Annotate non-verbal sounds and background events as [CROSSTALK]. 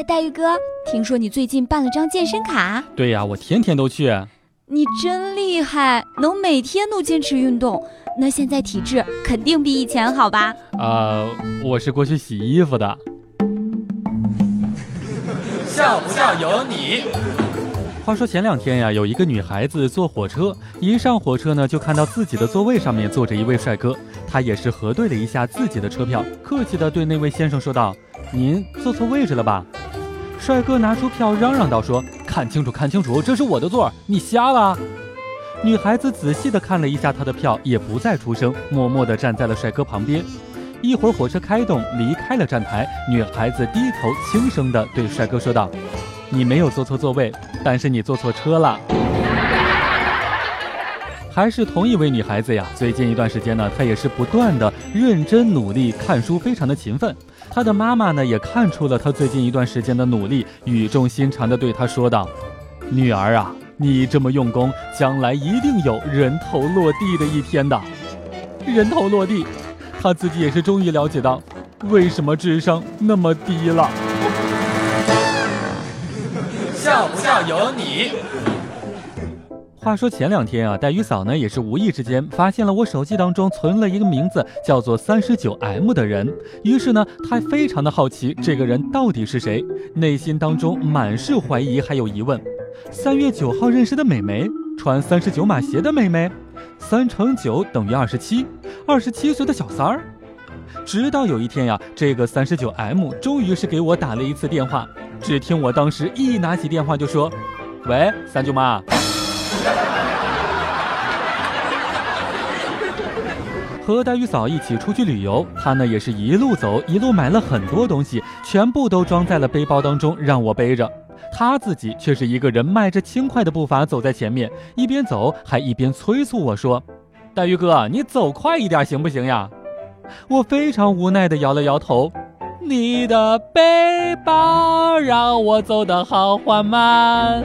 哎，黛玉哥，听说你最近办了张健身卡？对呀，我天天都去。你真厉害，能每天都坚持运动。那现在体质肯定比以前好吧？啊，我是过去洗衣服的。笑不笑由你。话说前两天呀，有一个女孩子坐火车，一上火车呢，就看到自己的座位上面坐着一位帅哥。她也是核对了一下自己的车票，客气的对那位先生说道：“您坐错位置了吧？”帅哥拿出票，嚷嚷道：“说看清楚，看清楚，这是我的座儿，你瞎了？”女孩子仔细的看了一下他的票，也不再出声，默默的站在了帅哥旁边。一会儿，火车开动，离开了站台，女孩子低头轻声的对帅哥说道：“你没有坐错座位，但是你坐错车了。”还是同一位女孩子呀。最近一段时间呢，她也是不断的认真努力看书，非常的勤奋。她的妈妈呢，也看出了她最近一段时间的努力，语重心长的对她说道：“女儿啊。”你这么用功，将来一定有人头落地的一天的。人头落地，她自己也是终于了解到，为什么智商那么低了。笑不笑由你。话说前两天啊，黛玉嫂呢也是无意之间发现了我手机当中存了一个名字叫做三十九 M 的人，于是呢，她非常的好奇这个人到底是谁，内心当中满是怀疑还有疑问。三月九号认识的美眉，穿三十九码鞋的美眉，三乘九等于二十七，二十七岁的小三儿。直到有一天呀，这个三十九 M 终于是给我打了一次电话。只听我当时一拿起电话就说：“喂，三舅妈。” [LAUGHS] 和黛玉嫂一起出去旅游，她呢也是一路走，一路买了很多东西，全部都装在了背包当中，让我背着。他自己却是一个人迈着轻快的步伐走在前面，一边走还一边催促我说：“黛玉哥，你走快一点行不行呀？”我非常无奈的摇了摇头：“你的背包让我走得好缓慢。”